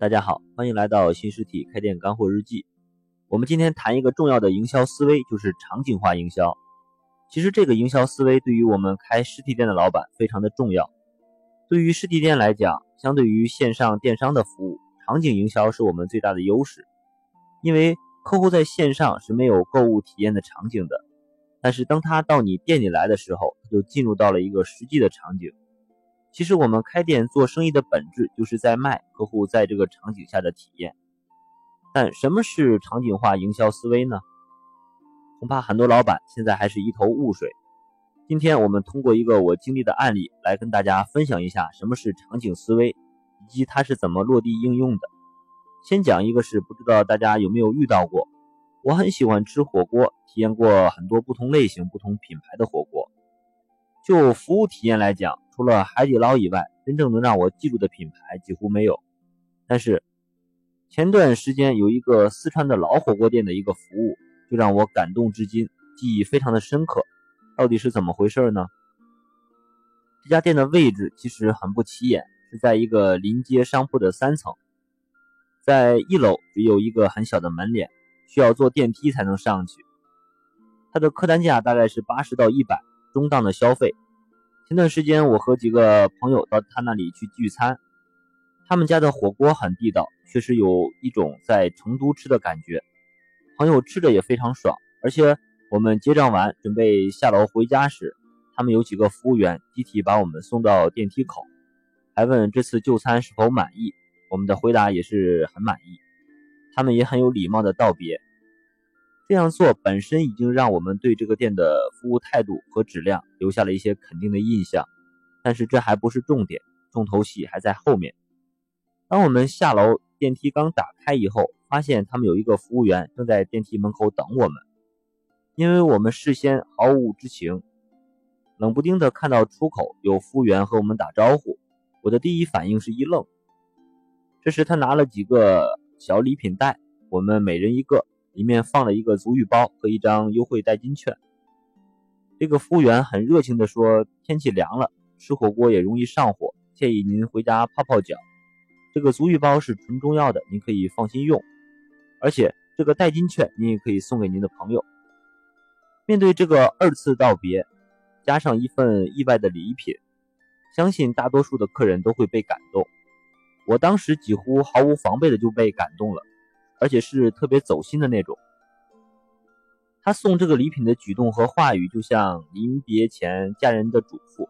大家好，欢迎来到新实体开店干货日记。我们今天谈一个重要的营销思维，就是场景化营销。其实这个营销思维对于我们开实体店的老板非常的重要。对于实体店来讲，相对于线上电商的服务，场景营销是我们最大的优势。因为客户在线上是没有购物体验的场景的，但是当他到你店里来的时候，他就进入到了一个实际的场景。其实我们开店做生意的本质就是在卖客户在这个场景下的体验。但什么是场景化营销思维呢？恐怕很多老板现在还是一头雾水。今天我们通过一个我经历的案例来跟大家分享一下什么是场景思维，以及它是怎么落地应用的。先讲一个是不知道大家有没有遇到过，我很喜欢吃火锅，体验过很多不同类型、不同品牌的火锅。就服务体验来讲，除了海底捞以外，真正能让我记住的品牌几乎没有。但是前段时间有一个四川的老火锅店的一个服务，就让我感动至今，记忆非常的深刻。到底是怎么回事呢？这家店的位置其实很不起眼，是在一个临街商铺的三层，在一楼只有一个很小的门脸，需要坐电梯才能上去。它的客单价大概是八十到一百。中档的消费。前段时间，我和几个朋友到他那里去聚餐，他们家的火锅很地道，确实有一种在成都吃的感觉。朋友吃着也非常爽，而且我们结账完准备下楼回家时，他们有几个服务员集体把我们送到电梯口，还问这次就餐是否满意。我们的回答也是很满意，他们也很有礼貌的道别。这样做本身已经让我们对这个店的服务态度和质量留下了一些肯定的印象，但是这还不是重点，重头戏还在后面。当我们下楼，电梯刚打开以后，发现他们有一个服务员正在电梯门口等我们。因为我们事先毫无知情，冷不丁的看到出口有服务员和我们打招呼，我的第一反应是一愣。这时他拿了几个小礼品袋，我们每人一个。里面放了一个足浴包和一张优惠代金券。这个服务员很热情地说：“天气凉了，吃火锅也容易上火，建议您回家泡泡脚。这个足浴包是纯中药的，您可以放心用。而且这个代金券您也可以送给您的朋友。”面对这个二次道别，加上一份意外的礼品，相信大多数的客人都会被感动。我当时几乎毫无防备的就被感动了。而且是特别走心的那种。他送这个礼品的举动和话语，就像临别前家人的嘱咐。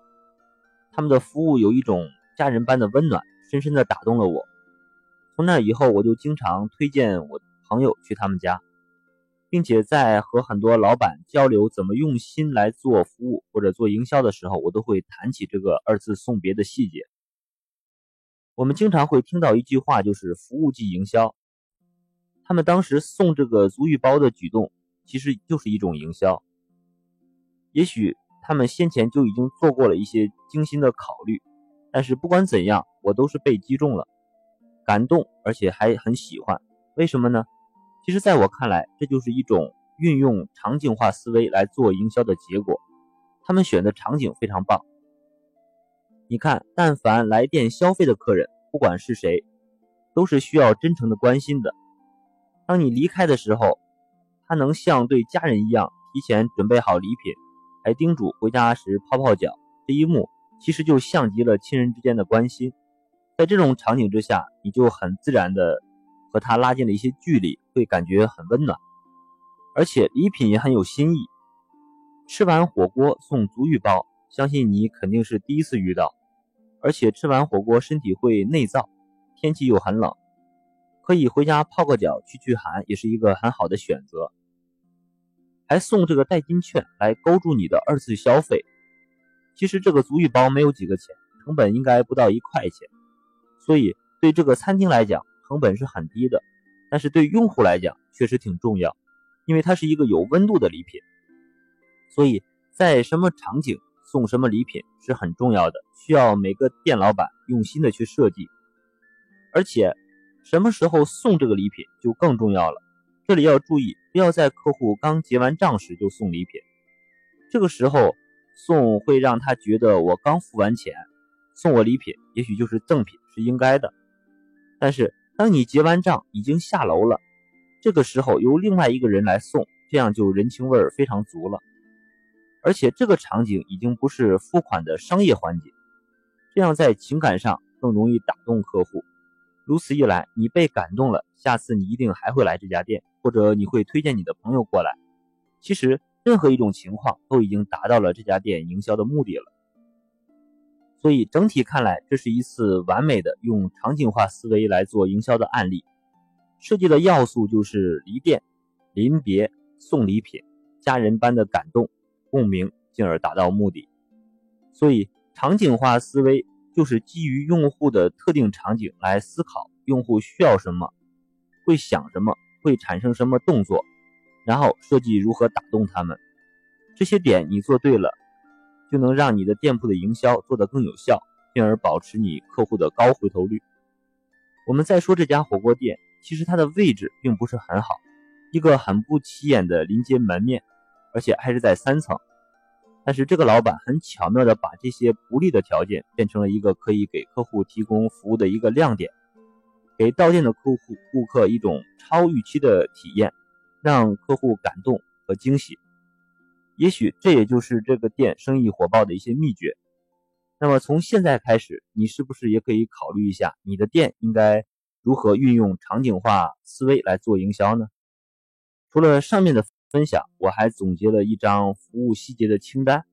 他们的服务有一种家人般的温暖，深深的打动了我。从那以后，我就经常推荐我朋友去他们家，并且在和很多老板交流怎么用心来做服务或者做营销的时候，我都会谈起这个二次送别的细节。我们经常会听到一句话，就是服务即营销。他们当时送这个足浴包的举动，其实就是一种营销。也许他们先前就已经做过了一些精心的考虑，但是不管怎样，我都是被击中了，感动，而且还很喜欢。为什么呢？其实，在我看来，这就是一种运用场景化思维来做营销的结果。他们选的场景非常棒。你看，但凡来店消费的客人，不管是谁，都是需要真诚的关心的。当你离开的时候，他能像对家人一样提前准备好礼品，还叮嘱回家时泡泡脚。这一幕其实就像极了亲人之间的关心。在这种场景之下，你就很自然的和他拉近了一些距离，会感觉很温暖，而且礼品也很有新意。吃完火锅送足浴包，相信你肯定是第一次遇到。而且吃完火锅身体会内燥，天气又很冷。可以回家泡个脚去去寒，也是一个很好的选择。还送这个代金券来勾住你的二次消费。其实这个足浴包没有几个钱，成本应该不到一块钱，所以对这个餐厅来讲成本是很低的。但是对用户来讲确实挺重要，因为它是一个有温度的礼品。所以在什么场景送什么礼品是很重要的，需要每个店老板用心的去设计，而且。什么时候送这个礼品就更重要了。这里要注意，不要在客户刚结完账时就送礼品。这个时候送会让他觉得我刚付完钱，送我礼品，也许就是赠品，是应该的。但是当你结完账已经下楼了，这个时候由另外一个人来送，这样就人情味儿非常足了。而且这个场景已经不是付款的商业环节，这样在情感上更容易打动客户。如此一来，你被感动了，下次你一定还会来这家店，或者你会推荐你的朋友过来。其实任何一种情况都已经达到了这家店营销的目的了。所以整体看来，这是一次完美的用场景化思维来做营销的案例。设计的要素就是离店、临别、送礼品、家人般的感动。共鸣，进而达到目的。所以，场景化思维就是基于用户的特定场景来思考用户需要什么，会想什么，会产生什么动作，然后设计如何打动他们。这些点你做对了，就能让你的店铺的营销做得更有效，进而保持你客户的高回头率。我们再说这家火锅店，其实它的位置并不是很好，一个很不起眼的临街门面。而且还是在三层，但是这个老板很巧妙的把这些不利的条件变成了一个可以给客户提供服务的一个亮点，给到店的客户顾客一种超预期的体验，让客户感动和惊喜。也许这也就是这个店生意火爆的一些秘诀。那么从现在开始，你是不是也可以考虑一下，你的店应该如何运用场景化思维来做营销呢？除了上面的。分享，我还总结了一张服务细节的清单，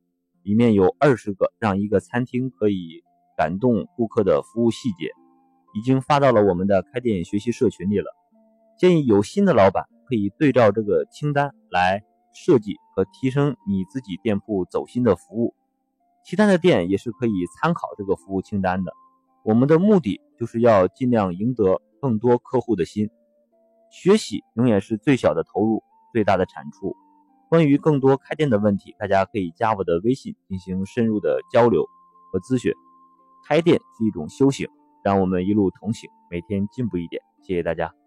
里面有二十个让一个餐厅可以感动顾客的服务细节，已经发到了我们的开店学习社群里了。建议有心的老板可以对照这个清单来设计和提升你自己店铺走心的服务，其他的店也是可以参考这个服务清单的。我们的目的就是要尽量赢得更多客户的心，学习永远是最小的投入。最大的产出。关于更多开店的问题，大家可以加我的微信进行深入的交流和咨询。开店是一种修行，让我们一路同行，每天进步一点。谢谢大家。